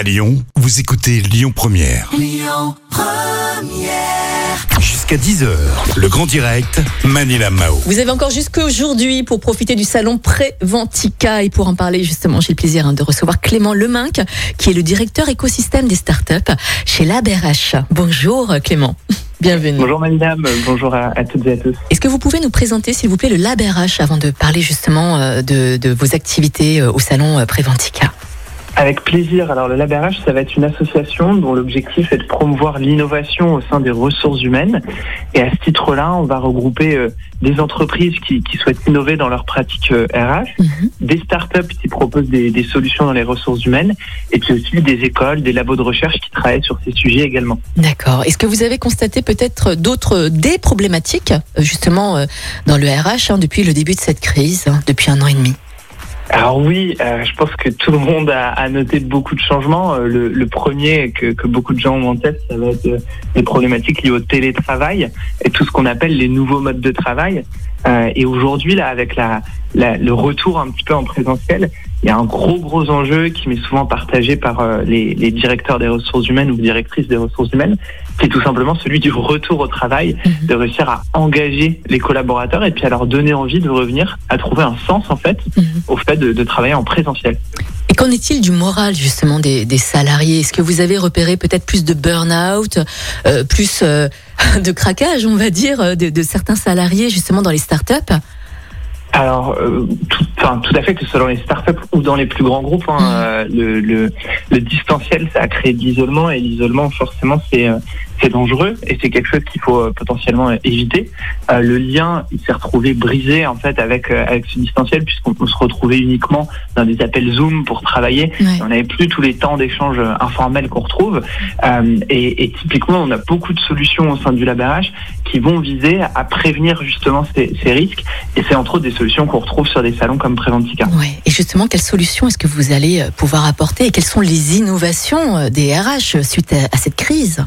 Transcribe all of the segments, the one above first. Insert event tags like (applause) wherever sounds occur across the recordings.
À Lyon, vous écoutez Lyon Première. Jusqu'à 10h, le grand direct, Manila Mao. Vous avez encore jusqu'à aujourd'hui pour profiter du salon Préventica et pour en parler justement, j'ai le plaisir hein, de recevoir Clément Leminck, qui est le directeur écosystème des startups chez LabRH. Bonjour Clément. (laughs) Bienvenue. Bonjour madame, bonjour à, à toutes et à tous. Est-ce que vous pouvez nous présenter s'il vous plaît le LabRH avant de parler justement euh, de, de vos activités euh, au salon euh, Préventica Avec plaisir. Alors le LabRH, ça va être une association dont l'objectif est de promouvoir l'innovation au sein des ressources humaines. Et à ce titre-là, on va regrouper euh, des entreprises qui, qui souhaitent innover dans leurs pratiques euh, RH, Mhm. des startups qui proposent des, des solutions dans les ressources humaines, et puis aussi des écoles, des labos de recherche qui travaillent sur ces sujets également. D'accord. Est-ce que vous avez constaté peut-être d'autres des problématiques euh, justement dans le RH hein, depuis le début de cette crise, hein, depuis un an et demi? Alors oui, euh, je pense que tout le monde a, a noté beaucoup de changements. Euh, le, le premier que, que beaucoup de gens ont en tête, ça va être euh, les problématiques liées au télétravail et tout ce qu'on appelle les nouveaux modes de travail. Euh, et aujourd'hui, là, avec la, la- le retour un petit peu en présentiel, il y a un gros gros enjeu qui m'est souvent partagé par euh, les, les directeurs des ressources humaines ou directrices des ressources humaines, c'est tout simplement celui du retour au travail, Mhm. de réussir à engager les collaborateurs et puis à leur donner envie de revenir, à trouver un sens en fait Mhm. au fait de, de travailler en présentiel. Et qu'en est-il du moral justement des, des salariés? Est-ce que vous avez repéré peut-être plus de burn-out, euh, plus euh, (laughs) de craquage, on va dire, euh, de, de certains salariés justement dans les startups? Alors, euh, tout, enfin, tout à fait, que ce soit dans les startups ou dans les plus grands groupes, hein, Mhm. euh, le, le, le distanciel, ça a créé de l'isolement et l'isolement, forcément, c'est euh, c'est dangereux et c'est quelque chose qu'il faut euh, potentiellement éviter. Euh, le lien, il s'est retrouvé brisé en fait avec euh, avec ce distanciel puisqu'on on se retrouvait uniquement dans des appels Zoom pour travailler. Ouais. On n'avait plus tous les temps d'échange informels qu'on retrouve. Euh, et, et typiquement, on a beaucoup de solutions au sein du LabRH qui vont viser à prévenir justement ces, ces risques. Et c'est entre autres des solutions qu'on retrouve sur des salons comme Préventica. Ouais. Et justement, quelles solutions est-ce que vous allez pouvoir apporter et quelles sont les innovations des RH suite à, à cette crise?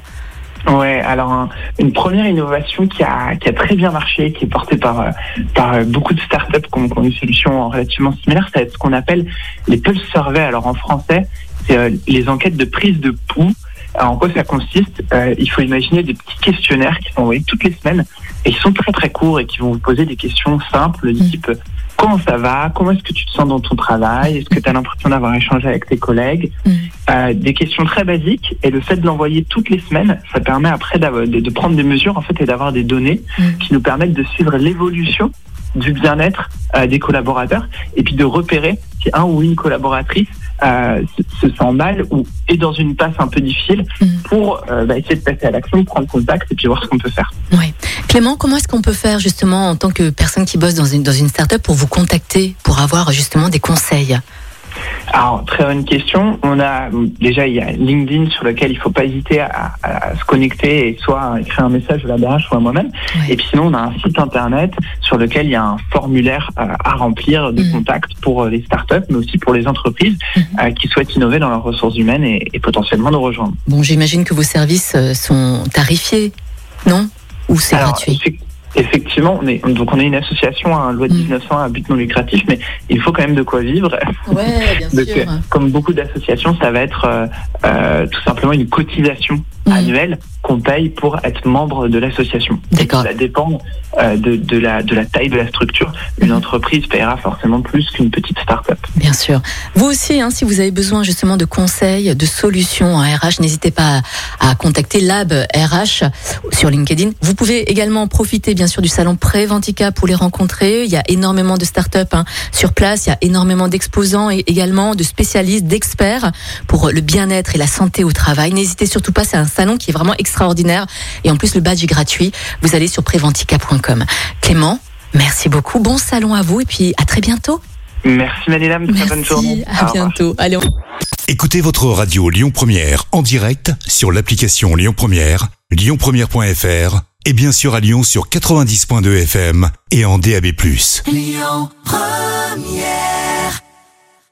Ouais, alors un- une première innovation qui a, qui a très bien marché, qui est portée par, euh, par euh, beaucoup de startups qui ont, qui ont une solution relativement similaire, être ce qu'on appelle les pulse surveys. Alors en français, c'est euh, les enquêtes de prise de pouls. Alors, en quoi ça consiste? Euh, Il faut imaginer des petits questionnaires qui sont envoyés toutes les semaines et qui sont très très courts et qui vont vous poser des questions simples du Mm. type comment ça va? Comment est-ce que tu te sens dans ton travail? Est-ce que tu as l'impression d'avoir échangé avec tes collègues? Mm. Euh, Des questions très basiques et le fait de l'envoyer toutes les semaines, ça permet après de, de prendre des mesures en fait et d'avoir des données Mm. qui nous permettent de suivre l'évolution du bien-être euh, des collaborateurs et puis de repérer si un ou une collaboratrice euh, se, se sent mal ou est dans une passe un peu difficile Mm. pour euh, bah, essayer de passer à l'action, prendre contact et puis voir ce qu'on peut faire. Ouais. Clément, comment est-ce qu'on peut faire justement en tant que personne qui bosse dans une, dans une startup pour vous contacter, pour avoir justement des conseils? Alors, très bonne question. On a déjà il y a LinkedIn sur lequel il faut pas hésiter à, à se connecter et soit écrire un message à la DRH ou à moi-même. Ouais. Et puis sinon, on a un site internet sur lequel il y a un formulaire euh, à remplir de Mhm. contact pour euh, les startups, mais aussi pour les entreprises Mhm. euh, qui souhaitent innover dans leurs ressources humaines et, et potentiellement nous rejoindre. Bon, j'imagine que vos services sont tarifiés, non? Ou c'est gratuit? Effectivement, on est, donc on est une association, un loi de Mhm. 1900 à but non lucratif, mais il faut quand même de quoi vivre. Ouais, bien (laughs) Donc, euh, comme beaucoup d'associations, ça va être euh, euh, tout simplement une cotisation Mhm. annuelle qu'on paye pour être membre de l'association. D'accord. Ça dépend euh, de, de, la, de la taille de la structure. Une Mhm. entreprise paiera forcément plus qu'une petite start-up. Bien sûr. Vous aussi, hein, si vous avez besoin justement de conseils, de solutions en RH, n'hésitez pas à, à contacter Lab RH sur LinkedIn. Vous pouvez également profiter bien sûr du salon Préventica pour les rencontrer. Il y a énormément de startups hein, sur place, il y a énormément d'exposants et également de spécialistes, d'experts pour le bien-être et la santé au travail. N'hésitez surtout pas, c'est un salon qui est vraiment extraordinaire et en plus le badge est gratuit. Vous allez sur préventica.com. Clément, merci beaucoup. Bon salon à vous et puis à très bientôt. Merci Manilam, très bonne journée. À bientôt. Allez, on... Écoutez votre radio Lyon Première en direct sur l'application Lyon Première, lyonpremière.fr et bien sûr à Lyon sur 90.2 FM et en DAB+. Lyon Première